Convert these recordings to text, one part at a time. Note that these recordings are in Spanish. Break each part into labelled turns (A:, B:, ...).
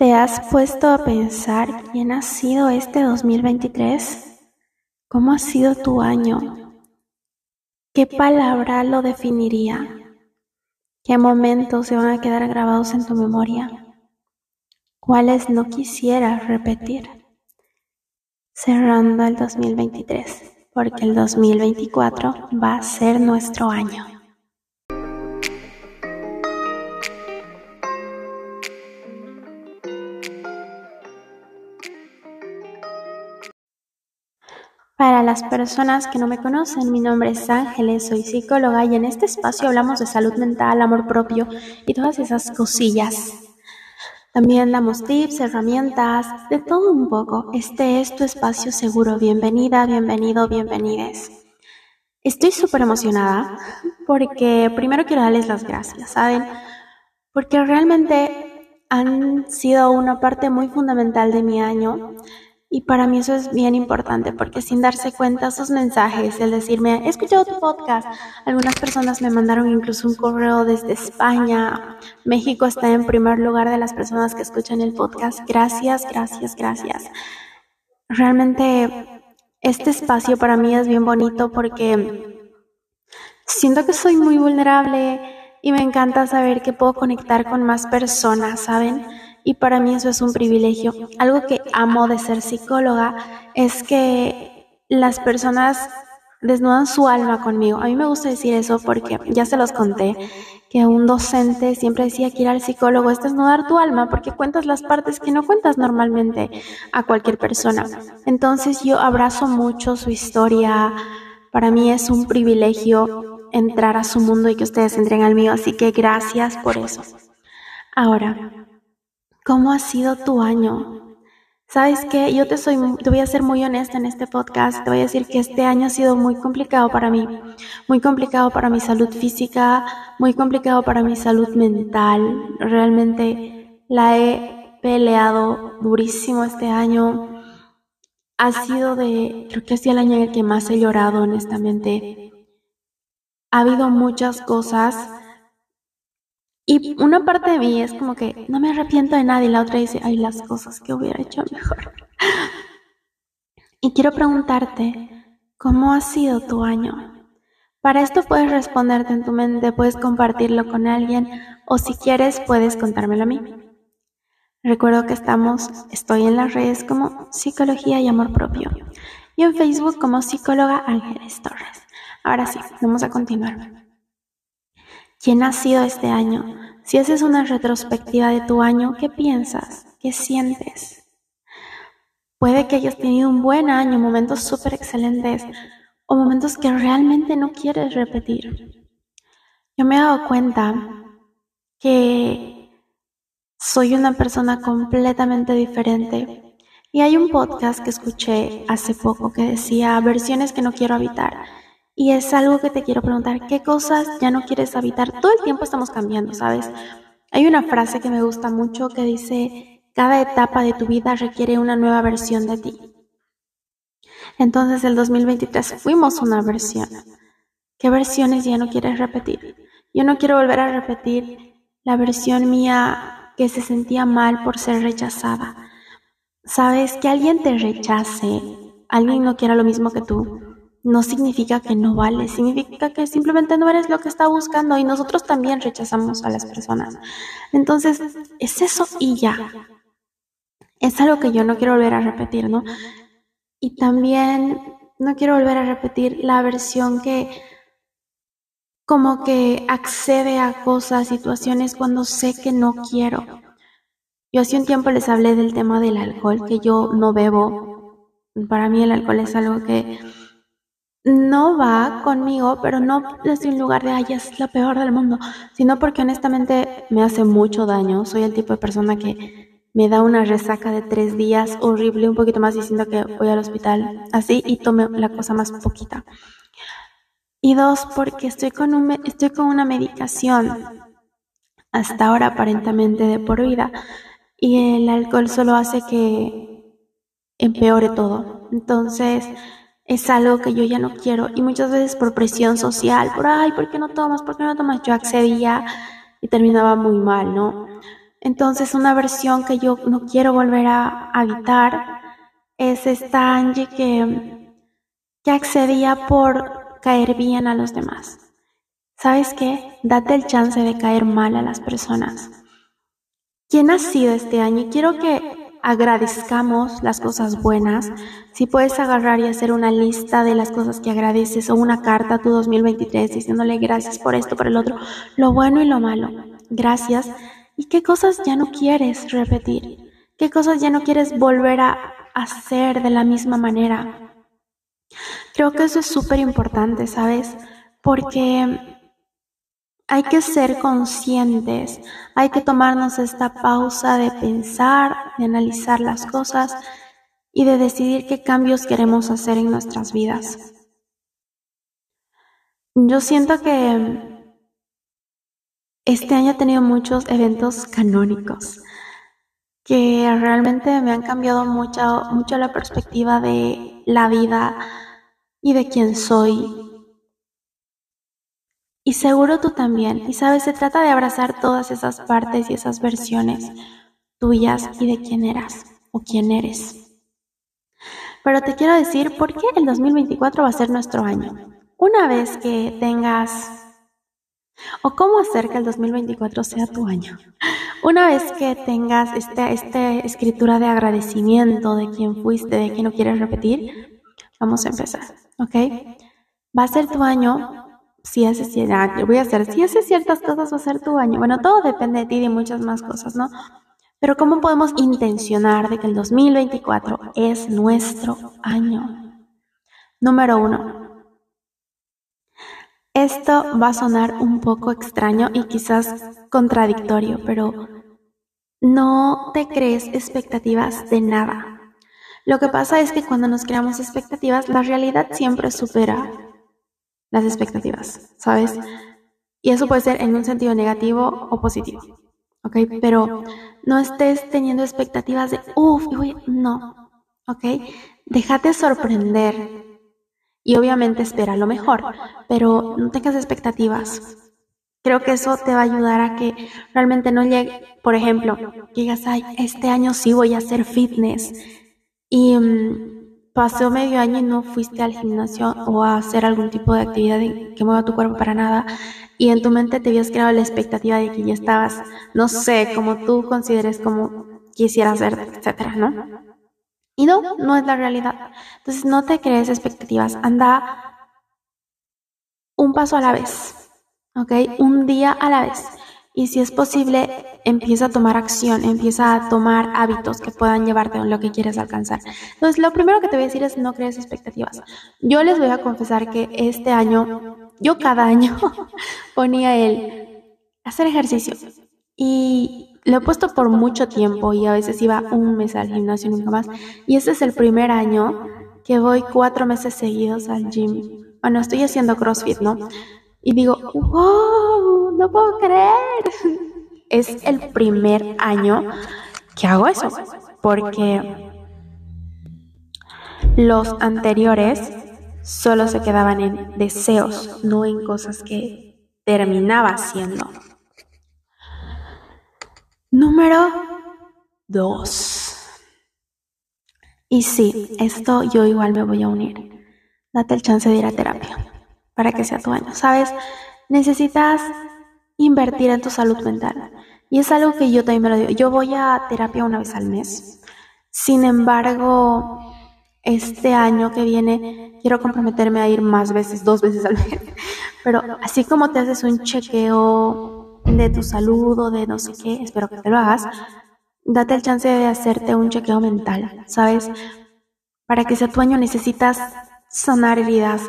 A: ¿Te has puesto a pensar quién ha sido este 2023? ¿Cómo ha sido tu año? ¿Qué palabra lo definiría? ¿Qué momentos se van a quedar grabados en tu memoria? ¿Cuáles no quisieras repetir? Cerrando el 2023, porque el 2024 va a ser nuestro año. Para las personas que no me conocen, mi nombre es Ángeles, soy psicóloga y en este espacio hablamos de salud mental, amor propio y todas esas cosillas. También damos tips, herramientas, de todo un poco. Este es tu espacio seguro. Bienvenida, bienvenido, bienvenides. Estoy súper emocionada porque primero quiero darles las gracias, ¿saben? Porque realmente han sido una parte muy fundamental de mi año y para mí eso es bien importante porque sin darse cuenta esos mensajes, el decirme, he escuchado tu podcast, algunas personas me mandaron incluso un correo desde España, México está en primer lugar de las personas que escuchan el podcast. Gracias, gracias, gracias. Realmente este espacio para mí es bien bonito porque siento que soy muy vulnerable y me encanta saber que puedo conectar con más personas, ¿saben? Y para mí eso es un privilegio. Algo que amo de ser psicóloga es que las personas desnudan su alma conmigo. A mí me gusta decir eso porque ya se los conté, que un docente siempre decía que ir al psicólogo es desnudar tu alma porque cuentas las partes que no cuentas normalmente a cualquier persona. Entonces yo abrazo mucho su historia. Para mí es un privilegio entrar a su mundo y que ustedes entren al mío, así que gracias por eso. Ahora, ¿Cómo ha sido tu año? ¿Sabes qué? Yo te, soy, te voy a ser muy honesta en este podcast. Te voy a decir que este año ha sido muy complicado para mí. Muy complicado para mi salud física, muy complicado para mi salud mental. Realmente la he peleado durísimo este año. Ha sido de, creo que ha sido el año en el que más he llorado, honestamente. Ha habido muchas cosas y una parte de mí es como que no me arrepiento de nada y la otra dice, ay, las cosas que hubiera hecho mejor. Y quiero preguntarte, ¿cómo ha sido tu año? Para esto puedes responderte en tu mente, puedes compartirlo con alguien o si quieres puedes contármelo a mí. Recuerdo que estamos, estoy en las redes como Psicología y Amor Propio y en Facebook como Psicóloga Ángeles Torres. Ahora sí, vamos a continuar. ¿Quién ha sido este año? Si haces una retrospectiva de tu año, ¿qué piensas? ¿Qué sientes? Puede que hayas tenido un buen año, momentos súper excelentes o momentos que realmente no quieres repetir. Yo me he dado cuenta que soy una persona completamente diferente. Y hay un podcast que escuché hace poco que decía versiones que no quiero habitar. Y es algo que te quiero preguntar, ¿qué cosas ya no quieres habitar? Todo el tiempo estamos cambiando, ¿sabes? Hay una frase que me gusta mucho que dice, cada etapa de tu vida requiere una nueva versión de ti. Entonces el 2023 fuimos una versión. ¿Qué versiones ya no quieres repetir? Yo no quiero volver a repetir la versión mía que se sentía mal por ser rechazada. Sabes, que alguien te rechace, alguien no quiera lo mismo que tú, no significa que no vale, significa que simplemente no eres lo que está buscando y nosotros también rechazamos a las personas. Entonces, es eso y ya. Es algo que yo no quiero volver a repetir, ¿no? Y también no quiero volver a repetir la versión que como que accede a cosas, situaciones cuando sé que no quiero. Yo hace un tiempo les hablé del tema del alcohol, que yo no bebo. Para mí el alcohol es algo que no va conmigo, pero no desde un lugar de, ay, es la peor del mundo, sino porque honestamente me hace mucho daño. Soy el tipo de persona que me da una resaca de tres días horrible, un poquito más diciendo que voy al hospital así y tome la cosa más poquita. Y dos, porque estoy con, un, estoy con una medicación hasta ahora aparentemente de por vida y el alcohol solo hace que empeore todo. Entonces, es algo que yo ya no quiero y muchas veces por presión social, por ay, ¿por qué no tomas? ¿Por qué no tomas? Yo accedía y terminaba muy mal, ¿no? Entonces una versión que yo no quiero volver a habitar es esta Angie que, que accedía por caer bien a los demás. ¿Sabes qué? Date el chance de caer mal a las personas. ¿Quién ha sido este año? Quiero que agradezcamos las cosas buenas. Si puedes agarrar y hacer una lista de las cosas que agradeces o una carta a tu 2023 diciéndole gracias por esto, por el otro, lo bueno y lo malo. Gracias. ¿Y qué cosas ya no quieres repetir? ¿Qué cosas ya no quieres volver a hacer de la misma manera? Creo que eso es súper importante, ¿sabes? Porque hay que ser conscientes, hay que tomarnos esta pausa de pensar, de analizar las cosas y de decidir qué cambios queremos hacer en nuestras vidas. Yo siento que este año he tenido muchos eventos canónicos que realmente me han cambiado mucho, mucho la perspectiva de la vida y de quién soy y seguro tú también. Y sabes, se trata de abrazar todas esas partes y esas versiones tuyas y de quién eras o quién eres. Pero te quiero decir por qué el 2024 va a ser nuestro año. Una vez que tengas o cómo hacer que el 2024 sea tu año. Una vez que tengas esta, esta escritura de agradecimiento de quién fuiste, de quién no quieres repetir, vamos a empezar, ¿ok? Va a ser tu año si haces, si ciertas cosas va a ser tu año. Bueno, todo depende de ti y de muchas más cosas, ¿no? Pero ¿cómo podemos intencionar de que el 2024 es nuestro año? Número uno. Esto va a sonar un poco extraño y quizás contradictorio, pero no te crees expectativas de nada. Lo que pasa es que cuando nos creamos expectativas, la realidad siempre supera las expectativas, ¿sabes? Y eso puede ser en un sentido negativo o positivo, ¿ok? Pero no estés teniendo expectativas de, uff, no, ¿ok? Déjate sorprender y obviamente espera lo mejor, pero no tengas expectativas. Creo que eso te va a ayudar a que realmente no llegue, por ejemplo, que digas, ay, este año sí voy a hacer fitness y... Mm, pasó medio año y no fuiste al gimnasio o a hacer algún tipo de actividad que mueva tu cuerpo para nada y en tu mente te habías creado la expectativa de que ya estabas, no sé, como tú consideres como quisieras ser, etcétera, ¿no? Y no, no es la realidad. Entonces no te crees expectativas, anda un paso a la vez, ¿ok? Un día a la vez. Y si es posible, empieza a tomar acción, empieza a tomar hábitos que puedan llevarte a lo que quieres alcanzar. Entonces, lo primero que te voy a decir es no crees expectativas. Yo les voy a confesar que este año, yo cada año ponía el hacer ejercicio. Y lo he puesto por mucho tiempo y a veces iba un mes al gimnasio y nunca más. Y este es el primer año que voy cuatro meses seguidos al gym. Bueno, estoy haciendo CrossFit, ¿no? Y digo, wow, no puedo creer. Es el primer año que hago eso, porque los anteriores solo se quedaban en deseos, no en cosas que terminaba haciendo. Número dos. Y sí, esto yo igual me voy a unir. Date el chance de ir a terapia para que sea tu año. ¿Sabes? Necesitas invertir en tu salud mental. Y es algo que yo también me lo digo. Yo voy a terapia una vez al mes. Sin embargo, este año que viene quiero comprometerme a ir más veces, dos veces al mes. Pero así como te haces un chequeo de tu salud o de no sé qué, espero que te lo hagas, date el chance de hacerte un chequeo mental, ¿sabes? Para que sea tu año necesitas sanar heridas,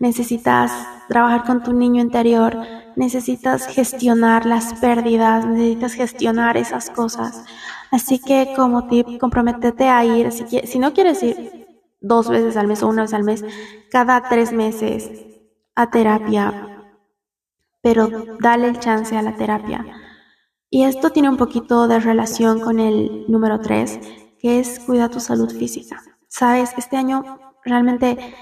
A: necesitas trabajar con tu niño interior, necesitas gestionar las pérdidas, necesitas gestionar esas cosas. Así que como tip, comprométete a ir, si, si no quieres ir dos veces al mes o una vez al mes, cada tres meses a terapia, pero dale el chance a la terapia. Y esto tiene un poquito de relación con el número tres, que es cuida tu salud física. Sabes, este año realmente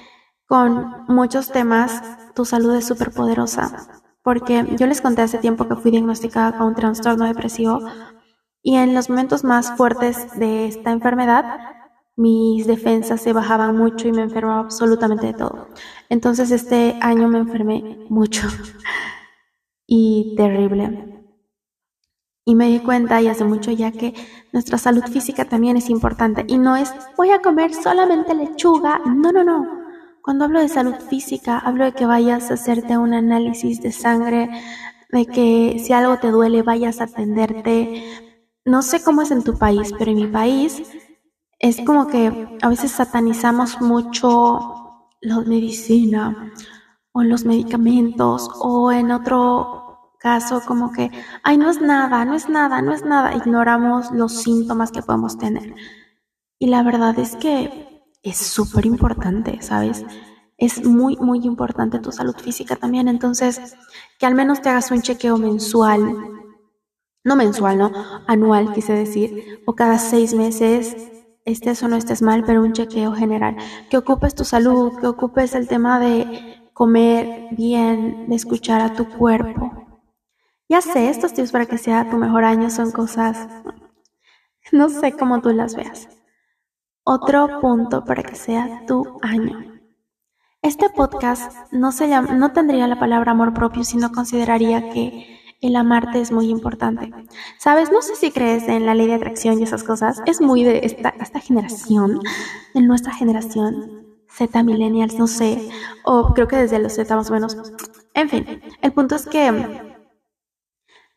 A: con muchos temas, tu salud es súper poderosa. Porque yo les conté hace tiempo que fui diagnosticada con un trastorno depresivo Y en los momentos más fuertes de esta enfermedad, mis defensas se bajaban mucho y me enfermaba absolutamente de todo. Entonces este año me enfermé mucho y terrible. Y me di cuenta y hace mucho ya que nuestra salud física también es importante. Y no es voy a comer solamente lechuga. No, no, no. Cuando hablo de salud física, hablo de que vayas a hacerte un análisis de sangre, de que si algo te duele vayas a atenderte. No sé cómo es en tu país, pero en mi país es como que a veces satanizamos mucho la medicina o los medicamentos o en otro caso como que, ay, no es nada, no es nada, no es nada, ignoramos los síntomas que podemos tener. Y la verdad es que es súper importante, ¿sabes? Es muy, muy importante tu salud física también. Entonces, que al menos te hagas un chequeo mensual, no mensual, no, anual, quise decir, o cada seis meses estés o no estés mal, pero un chequeo general, que ocupes tu salud, que ocupes el tema de comer bien, de escuchar a tu cuerpo. Ya sé, estos tips para que sea tu mejor año son cosas, no sé cómo tú las veas. Otro punto para que sea tu año. Este podcast no, tendría la palabra amor propio si no consideraría que el amarte es muy importante. Sabes, no sé si crees en la ley de atracción y esas cosas. Es muy de esta, esta generación, de nuestra generación, Z millennials, no sé, o creo que desde los Z más o menos. En fin, el punto es que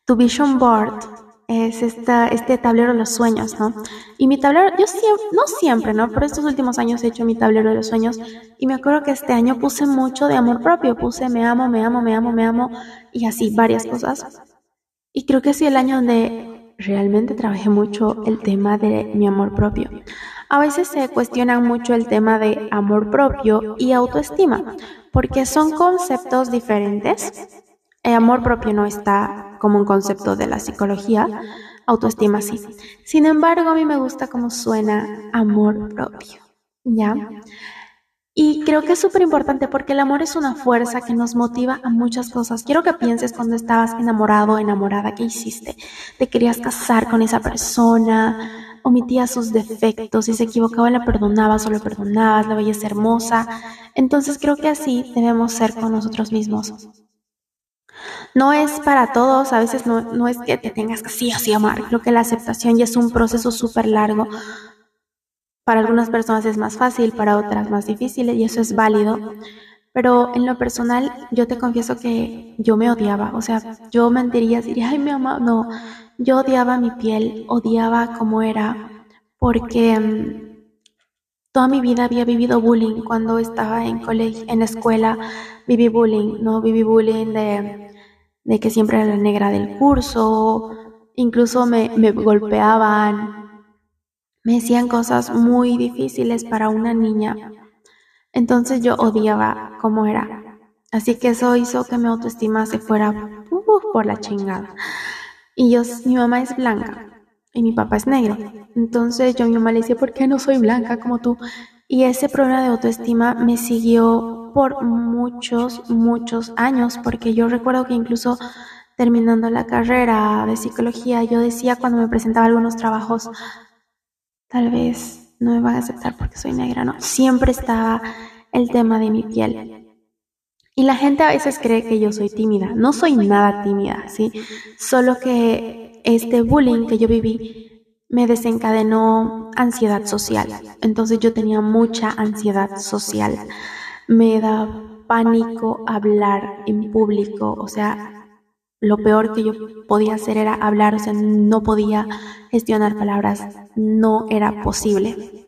A: tu vision board es este tablero de los sueños, ¿no? Y mi tablero, yo siempre, no siempre, ¿no? Pero estos últimos años he hecho mi tablero de los sueños y me acuerdo que este año puse mucho de amor propio, puse me amo, me amo, me amo, me amo y así varias cosas. Y creo que sí el año donde realmente trabajé mucho el tema de mi amor propio. A veces se cuestiona mucho el tema de amor propio y autoestima, porque son conceptos diferentes el amor propio no está como un concepto de la psicología, autoestima sí. Sin embargo, a mí me gusta cómo suena amor propio, ¿ya? Y creo que es súper importante porque el amor es una fuerza que nos motiva a muchas cosas. Quiero que pienses cuando estabas enamorado o enamorada, ¿qué hiciste? ¿Te querías casar con esa persona? ¿Omitías sus defectos? Si se equivocaba, la perdonabas o lo perdonabas, la veías hermosa. Entonces creo que así debemos ser con nosotros mismos. No es para todos, a veces no, es que te tengas que sí o sí amar. Creo que la aceptación ya es un proceso súper largo. Para algunas personas es más fácil, para otras más difícil y eso es válido. Pero en lo personal, yo te confieso que yo me odiaba. O sea, yo mentiría, diría, ay, mi mamá, no. Yo odiaba mi piel, odiaba cómo era, porque mm, toda mi vida había vivido bullying. Cuando estaba en colegio, en escuela, viví bullying, ¿no? Viví bullying de de que siempre era la negra del curso, incluso me, golpeaban, me decían cosas muy difíciles para una niña. Entonces yo odiaba cómo era. Así que eso hizo que mi autoestima se fuera por la chingada. Y yo, mi mamá es blanca y mi papá es negro. Entonces yo a mi mamá le decía, ¿por qué no soy blanca como tú? Y ese problema de autoestima me siguió por muchos, muchos años, porque yo recuerdo que incluso terminando la carrera de psicología, yo decía cuando me presentaba algunos trabajos, tal vez no me van a aceptar porque soy negra, no, siempre estaba el tema de mi piel. Y la gente a veces cree que yo soy tímida, no soy nada tímida, ¿sí? Solo que este bullying que yo viví me desencadenó ansiedad social. Entonces yo tenía mucha ansiedad social me da pánico hablar en público, o sea, lo peor que yo podía hacer era hablar, o sea, no podía gestionar palabras, no era posible.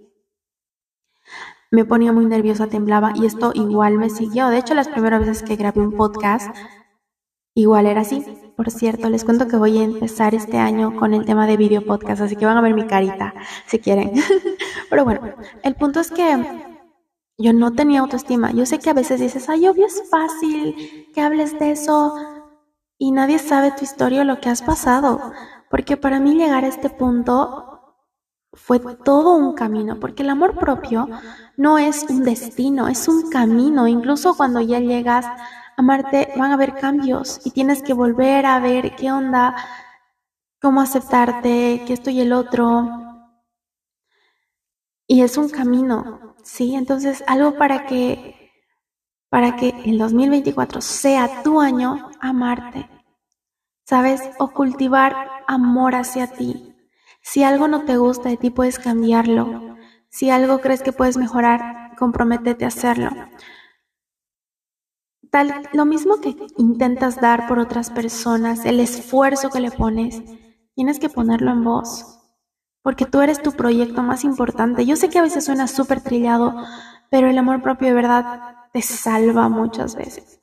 A: Me ponía muy nerviosa, temblaba y esto igual me siguió. De hecho, las primeras veces que grabé un podcast, igual era así. Por cierto, les cuento que voy a empezar este año con el tema de video podcast, así que van a ver mi carita si quieren. Pero bueno, el punto es que yo no tenía autoestima. Yo sé que a veces dices, ay, obvio es fácil que hables de eso y nadie sabe tu historia o lo que has pasado. Porque para mí llegar a este punto fue todo un camino, porque el amor propio no es un destino, es un camino. Incluso cuando ya llegas a amarte, van a haber cambios y tienes que volver a ver qué onda, cómo aceptarte, que esto y el otro. Y es un camino, ¿sí? Entonces, algo para que, para que el 2024 sea tu año, amarte, ¿sabes? O cultivar amor hacia ti. Si algo no te gusta de ti, puedes cambiarlo. Si algo crees que puedes mejorar, comprométete a hacerlo. Tal, lo mismo que intentas dar por otras personas, el esfuerzo que le pones, tienes que ponerlo en vos. Porque tú eres tu proyecto más importante. Yo sé que a veces suena súper trillado, pero el amor propio de verdad te salva muchas veces.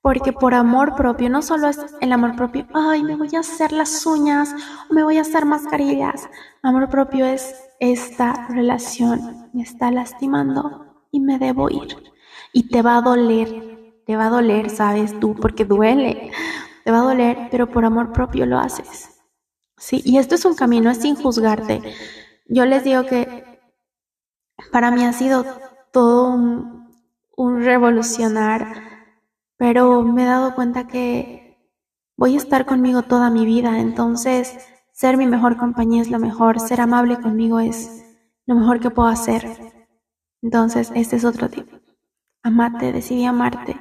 A: Porque por amor propio, no solo es el amor propio, ay, me voy a hacer las uñas o me voy a hacer mascarillas. Amor propio es esta relación me está lastimando y me debo ir. Y te va a doler, te va a doler, sabes tú, porque duele. Te va a doler, pero por amor propio lo haces. Sí, y esto es un camino, es sin juzgarte. Yo les digo que para mí ha sido todo un, revolucionar pero me he dado cuenta que voy a estar conmigo toda mi vida, entonces ser mi mejor compañía es lo mejor, ser amable conmigo es lo mejor que puedo hacer. Entonces, este es otro tipo. Amate, decidí amarte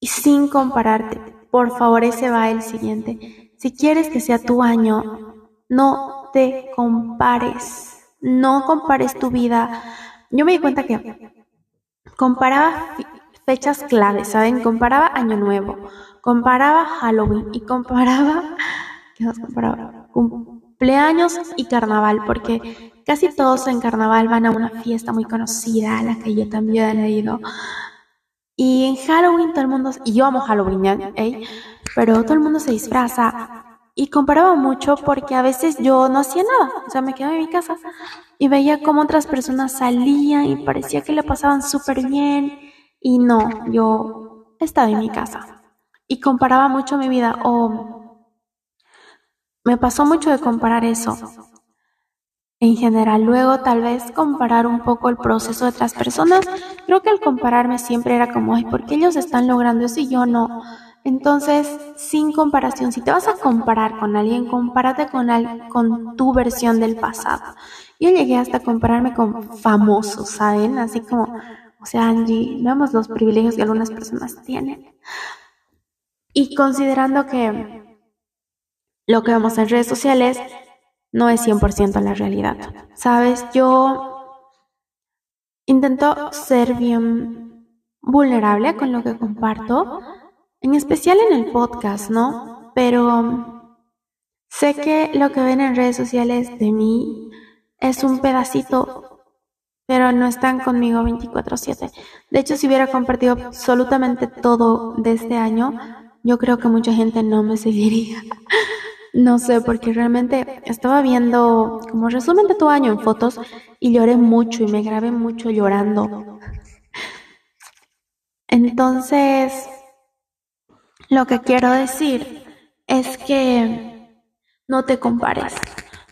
A: y sin compararte. Por favor, ese va el siguiente. Si quieres que sea tu año, no te compares. No compares tu vida. Yo me di cuenta que comparaba fechas claves, ¿saben? Comparaba Año Nuevo, comparaba Halloween y comparaba, ¿qué más comparaba? Cumpleaños y carnaval, porque casi todos en carnaval van a una fiesta muy conocida, a la que yo también he ido. Y en Halloween todo el mundo, y yo amo Halloween, ¿eh? Pero todo el mundo se disfraza. Y comparaba mucho porque a veces yo no hacía nada, o sea, me quedaba en mi casa y veía cómo otras personas salían y parecía que le pasaban súper bien y no, yo estaba en mi casa y comparaba mucho mi vida o me pasó mucho de comparar eso. En general, luego tal vez comparar un poco el proceso de otras personas. Creo que al compararme siempre era como, ay, ¿por qué ellos están logrando eso y yo no? Entonces, sin comparación, si te vas a comparar con alguien, compárate con, con tu versión del pasado. Yo llegué hasta compararme con famosos, ¿saben? Así como, o sea, Angie, veamos los privilegios que algunas personas tienen. Y considerando que lo que vemos en redes sociales no es 100% la realidad. Sabes, yo intento ser bien vulnerable con lo que comparto, en especial en el podcast, ¿no? Pero sé que lo que ven en redes sociales de mí es un pedacito pero no están conmigo 24/7. De hecho, si hubiera compartido absolutamente todo de este año, yo creo que mucha gente no me seguiría. No sé, porque realmente estaba viendo como resumen de tu año en fotos y lloré mucho y me grabé mucho llorando. Entonces, lo que quiero decir es que no te compares.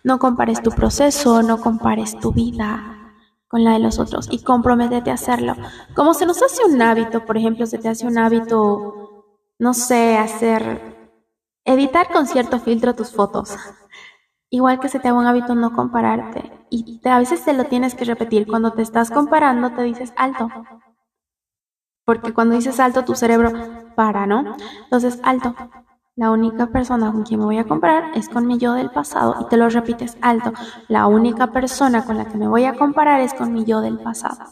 A: No compares tu proceso, no compares tu vida, con la de los otros y comprométete a hacerlo. Como se nos hace un hábito, por ejemplo, se te hace un hábito, no sé, hacer, editar con cierto filtro tus fotos. Igual que se te haga un hábito no compararte. Y a veces te lo tienes que repetir. Cuando te estás comparando, te dices alto. Porque cuando dices alto, tu cerebro para, ¿no? Entonces, alto. La única persona con quien me voy a comparar es con mi yo del pasado. Y te lo repites alto. La única persona con la que me voy a comparar es con mi yo del pasado.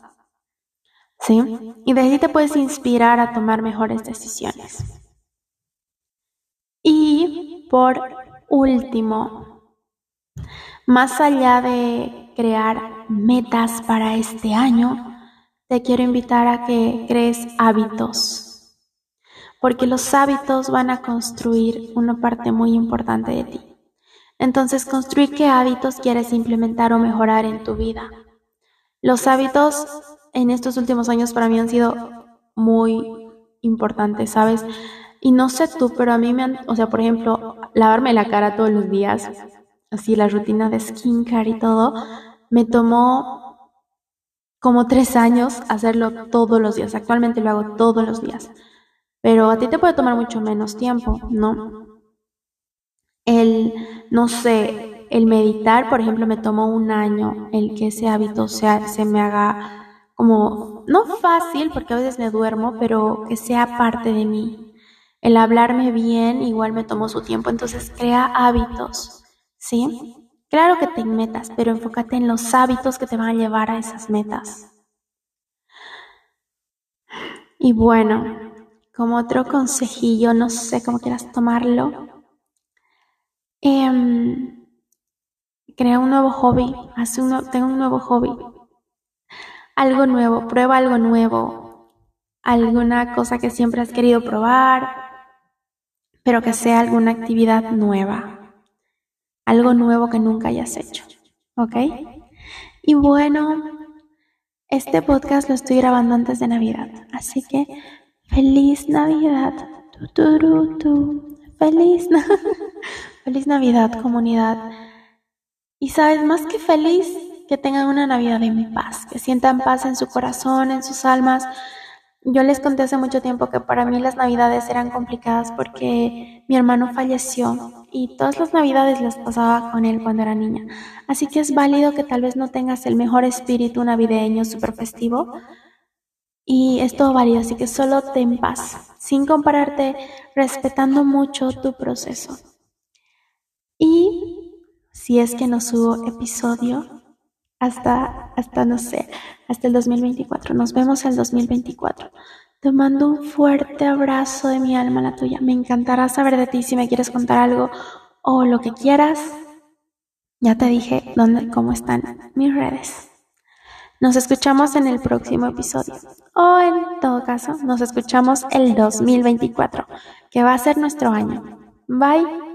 A: ¿Sí? Y de ahí te puedes inspirar a tomar mejores decisiones. Y por último, más allá de crear metas para este año, te quiero invitar a que crees hábitos porque los hábitos van a construir una parte muy importante de ti. Entonces, construir qué hábitos quieres implementar o mejorar en tu vida. Los hábitos en estos últimos años para mí han sido muy importantes, ¿sabes? Y no sé tú, pero a mí me han, o sea, por ejemplo, lavarme la cara todos los días, así la rutina de skincare y todo, me tomó como tres años hacerlo todos los días. Actualmente lo hago todos los días pero a ti te puede tomar mucho menos tiempo, ¿no? el, no sé, el meditar, por ejemplo, me tomó un año el que ese hábito sea, se me haga como, no fácil, porque a veces me duermo, pero que sea parte de mí. El hablarme bien igual me tomó su tiempo, entonces crea hábitos, ¿sí? Claro que te metas, pero enfócate en los hábitos que te van a llevar a esas metas. Y bueno, como otro consejillo, no sé cómo quieras tomarlo, em, crea un nuevo hobby, haz un, tenga un nuevo hobby, algo nuevo, prueba algo nuevo, alguna cosa que siempre has querido probar, pero que sea alguna actividad nueva, algo nuevo que nunca hayas hecho, ¿ok? Y bueno, este podcast lo estoy grabando antes de Navidad, así que feliz Navidad. Feliz, feliz Navidad, comunidad. Y sabes, más que feliz, que tengan una Navidad en paz, que sientan paz en su corazón, en sus almas. Yo les conté hace mucho tiempo que para mí las Navidades eran complicadas porque mi hermano falleció y todas las navidades las pasaba con él cuando era niña. Así que es válido que tal vez no tengas el mejor espíritu navideño super festivo y es todo válido, así que solo ten paz, sin compararte, respetando mucho tu proceso. Y si es que no subo episodio hasta, hasta no sé, hasta el 2024, nos vemos el 2024. Te mando un fuerte abrazo de mi alma a la tuya. Me encantará saber de ti si me quieres contar algo o lo que quieras. Ya te dije dónde, cómo están mis redes. Nos escuchamos en el próximo episodio. O en todo caso, nos escuchamos el 2024, que va a ser nuestro año. Bye.